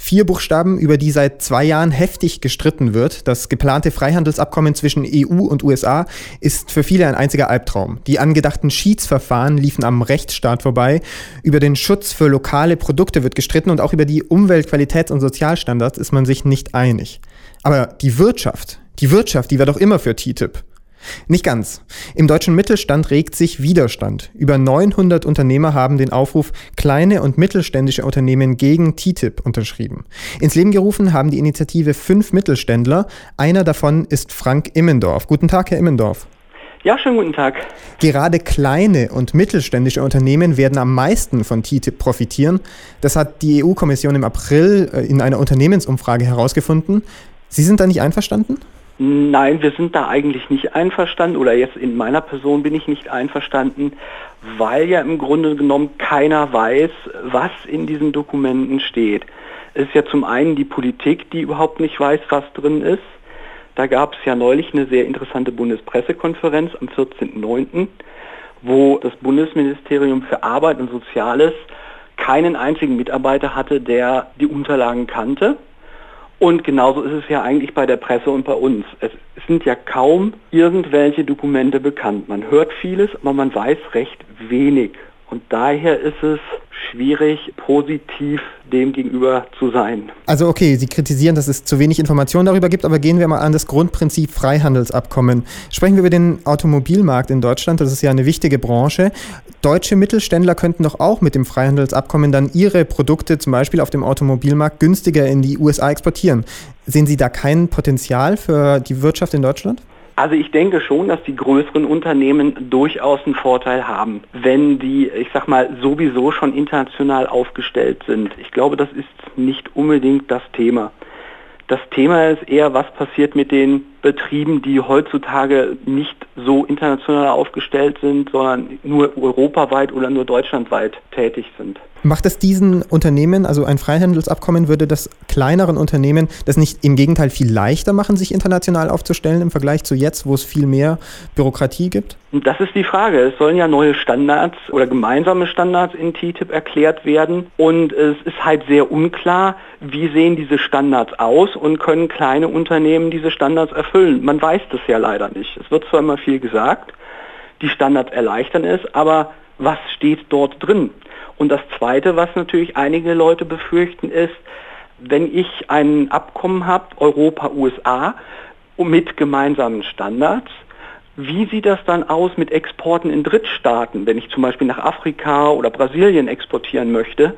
Vier Buchstaben, über die seit zwei Jahren heftig gestritten wird. Das geplante Freihandelsabkommen zwischen EU und USA ist für viele ein einziger Albtraum. Die angedachten Schiedsverfahren liefen am Rechtsstaat vorbei. Über den Schutz für lokale Produkte wird gestritten und auch über die Umweltqualitäts- und Sozialstandards ist man sich nicht einig. Aber die Wirtschaft, die Wirtschaft, die war doch immer für TTIP. Nicht ganz. Im deutschen Mittelstand regt sich Widerstand. Über 900 Unternehmer haben den Aufruf kleine und mittelständische Unternehmen gegen TTIP unterschrieben. Ins Leben gerufen haben die Initiative fünf Mittelständler. Einer davon ist Frank Immendorf. Guten Tag, Herr Immendorf. Ja, schönen guten Tag. Gerade kleine und mittelständische Unternehmen werden am meisten von TTIP profitieren. Das hat die EU-Kommission im April äh, in einer Unternehmensumfrage herausgefunden. Sie sind da nicht einverstanden? Nein, wir sind da eigentlich nicht einverstanden oder jetzt in meiner Person bin ich nicht einverstanden, weil ja im Grunde genommen keiner weiß, was in diesen Dokumenten steht. Es ist ja zum einen die Politik, die überhaupt nicht weiß, was drin ist. Da gab es ja neulich eine sehr interessante Bundespressekonferenz am 14.09., wo das Bundesministerium für Arbeit und Soziales keinen einzigen Mitarbeiter hatte, der die Unterlagen kannte. Und genauso ist es ja eigentlich bei der Presse und bei uns. Es sind ja kaum irgendwelche Dokumente bekannt. Man hört vieles, aber man weiß recht wenig. Und daher ist es schwierig, positiv dem gegenüber zu sein. Also okay, Sie kritisieren, dass es zu wenig Informationen darüber gibt, aber gehen wir mal an das Grundprinzip Freihandelsabkommen. Sprechen wir über den Automobilmarkt in Deutschland, das ist ja eine wichtige Branche. Deutsche Mittelständler könnten doch auch mit dem Freihandelsabkommen dann ihre Produkte zum Beispiel auf dem Automobilmarkt günstiger in die USA exportieren. Sehen Sie da kein Potenzial für die Wirtschaft in Deutschland? Also ich denke schon, dass die größeren Unternehmen durchaus einen Vorteil haben, wenn die, ich sag mal, sowieso schon international aufgestellt sind. Ich glaube, das ist nicht unbedingt das Thema. Das Thema ist eher, was passiert mit den Betrieben, die heutzutage nicht so international aufgestellt sind, sondern nur europaweit oder nur deutschlandweit tätig sind. Macht es diesen Unternehmen, also ein Freihandelsabkommen, würde das kleineren Unternehmen das nicht im Gegenteil viel leichter machen, sich international aufzustellen im Vergleich zu jetzt, wo es viel mehr Bürokratie gibt? Das ist die Frage. Es sollen ja neue Standards oder gemeinsame Standards in TTIP erklärt werden und es ist halt sehr unklar, wie sehen diese Standards aus und können kleine Unternehmen diese Standards erfüllen. Man weiß das ja leider nicht. Es wird zwar immer viel gesagt, die Standards erleichtern es, aber was steht dort drin? Und das Zweite, was natürlich einige Leute befürchten, ist, wenn ich ein Abkommen habe, Europa-USA, mit gemeinsamen Standards, wie sieht das dann aus mit Exporten in Drittstaaten? Wenn ich zum Beispiel nach Afrika oder Brasilien exportieren möchte,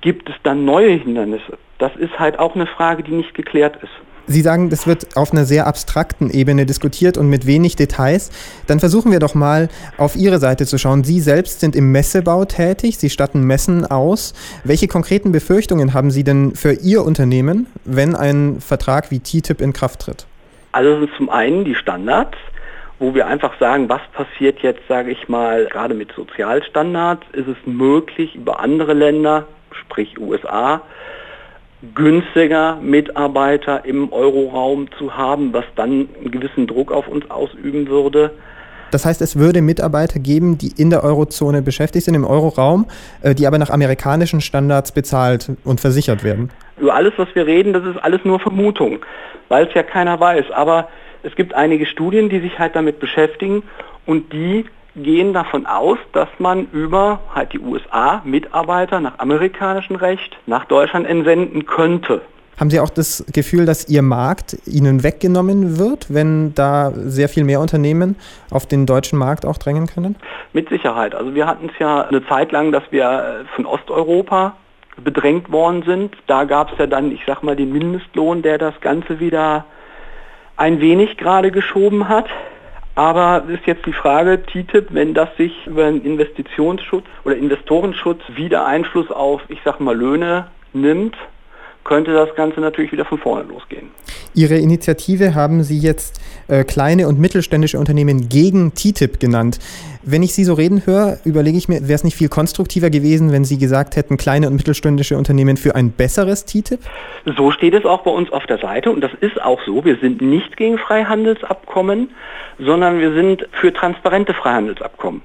gibt es dann neue Hindernisse? Das ist halt auch eine Frage, die nicht geklärt ist. Sie sagen, das wird auf einer sehr abstrakten Ebene diskutiert und mit wenig Details. Dann versuchen wir doch mal auf Ihre Seite zu schauen. Sie selbst sind im Messebau tätig, Sie statten Messen aus. Welche konkreten Befürchtungen haben Sie denn für Ihr Unternehmen, wenn ein Vertrag wie TTIP in Kraft tritt? Also zum einen die Standards, wo wir einfach sagen, was passiert jetzt, sage ich mal, gerade mit Sozialstandards, ist es möglich, über andere Länder, sprich USA, günstiger Mitarbeiter im Euroraum zu haben, was dann einen gewissen Druck auf uns ausüben würde. Das heißt, es würde Mitarbeiter geben, die in der Eurozone beschäftigt sind, im Euroraum, äh, die aber nach amerikanischen Standards bezahlt und versichert werden. Über alles, was wir reden, das ist alles nur Vermutung, weil es ja keiner weiß. Aber es gibt einige Studien, die sich halt damit beschäftigen und die gehen davon aus, dass man über halt die USA Mitarbeiter nach amerikanischem Recht nach Deutschland entsenden könnte. Haben Sie auch das Gefühl, dass Ihr Markt Ihnen weggenommen wird, wenn da sehr viel mehr Unternehmen auf den deutschen Markt auch drängen können? Mit Sicherheit. Also wir hatten es ja eine Zeit lang, dass wir von Osteuropa bedrängt worden sind. Da gab es ja dann, ich sag mal, den Mindestlohn, der das Ganze wieder ein wenig gerade geschoben hat. Aber ist jetzt die Frage, TTIP, wenn das sich über einen Investitionsschutz oder Investorenschutz wieder Einfluss auf, ich sag mal, Löhne nimmt, könnte das Ganze natürlich wieder von vorne losgehen. Ihre Initiative haben Sie jetzt äh, kleine und mittelständische Unternehmen gegen TTIP genannt. Wenn ich Sie so reden höre, überlege ich mir, wäre es nicht viel konstruktiver gewesen, wenn Sie gesagt hätten, kleine und mittelständische Unternehmen für ein besseres TTIP? So steht es auch bei uns auf der Seite und das ist auch so. Wir sind nicht gegen Freihandelsabkommen, sondern wir sind für transparente Freihandelsabkommen.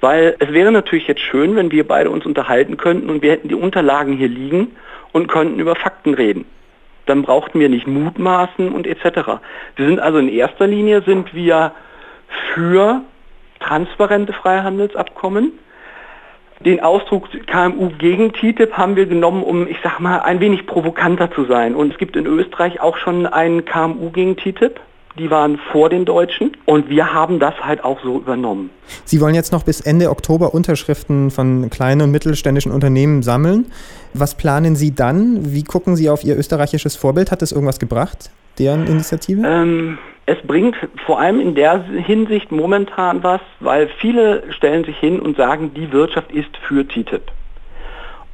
Weil es wäre natürlich jetzt schön, wenn wir beide uns unterhalten könnten und wir hätten die Unterlagen hier liegen und könnten über Fakten reden. Dann brauchten wir nicht mutmaßen und etc. Wir sind also in erster Linie sind wir für transparente Freihandelsabkommen. Den Ausdruck KMU gegen TTIP haben wir genommen, um, ich sag mal, ein wenig provokanter zu sein. Und es gibt in Österreich auch schon einen KMU gegen TTIP. Die waren vor den Deutschen und wir haben das halt auch so übernommen. Sie wollen jetzt noch bis Ende Oktober Unterschriften von kleinen und mittelständischen Unternehmen sammeln. Was planen Sie dann? Wie gucken Sie auf Ihr österreichisches Vorbild? Hat das irgendwas gebracht, deren Initiative? Ähm, es bringt vor allem in der Hinsicht momentan was, weil viele stellen sich hin und sagen, die Wirtschaft ist für TTIP.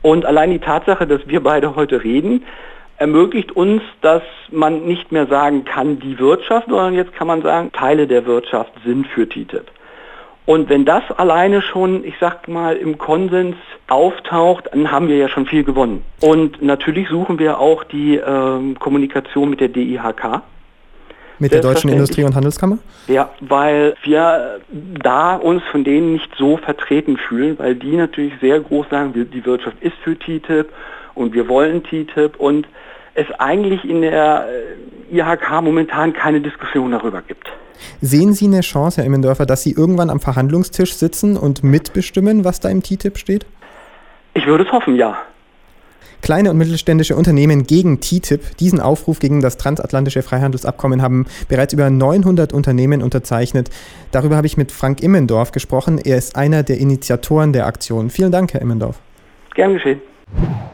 Und allein die Tatsache, dass wir beide heute reden, ermöglicht uns, dass man nicht mehr sagen kann, die Wirtschaft, sondern jetzt kann man sagen, Teile der Wirtschaft sind für TTIP. Und wenn das alleine schon, ich sag mal, im Konsens auftaucht, dann haben wir ja schon viel gewonnen. Und natürlich suchen wir auch die äh, Kommunikation mit der DIHK. Mit der Deutschen Industrie- und Handelskammer? Ja, weil wir da uns von denen nicht so vertreten fühlen, weil die natürlich sehr groß sagen, die Wirtschaft ist für TTIP und wir wollen TTIP und es eigentlich in der äh, IHK momentan keine Diskussion darüber gibt. Sehen Sie eine Chance, Herr Immendörfer, dass Sie irgendwann am Verhandlungstisch sitzen und mitbestimmen, was da im TTIP steht? Ich würde es hoffen, ja. Kleine und mittelständische Unternehmen gegen TTIP, diesen Aufruf gegen das transatlantische Freihandelsabkommen haben bereits über 900 Unternehmen unterzeichnet. Darüber habe ich mit Frank Immendorf gesprochen. Er ist einer der Initiatoren der Aktion. Vielen Dank, Herr Immendorf. Gern geschehen.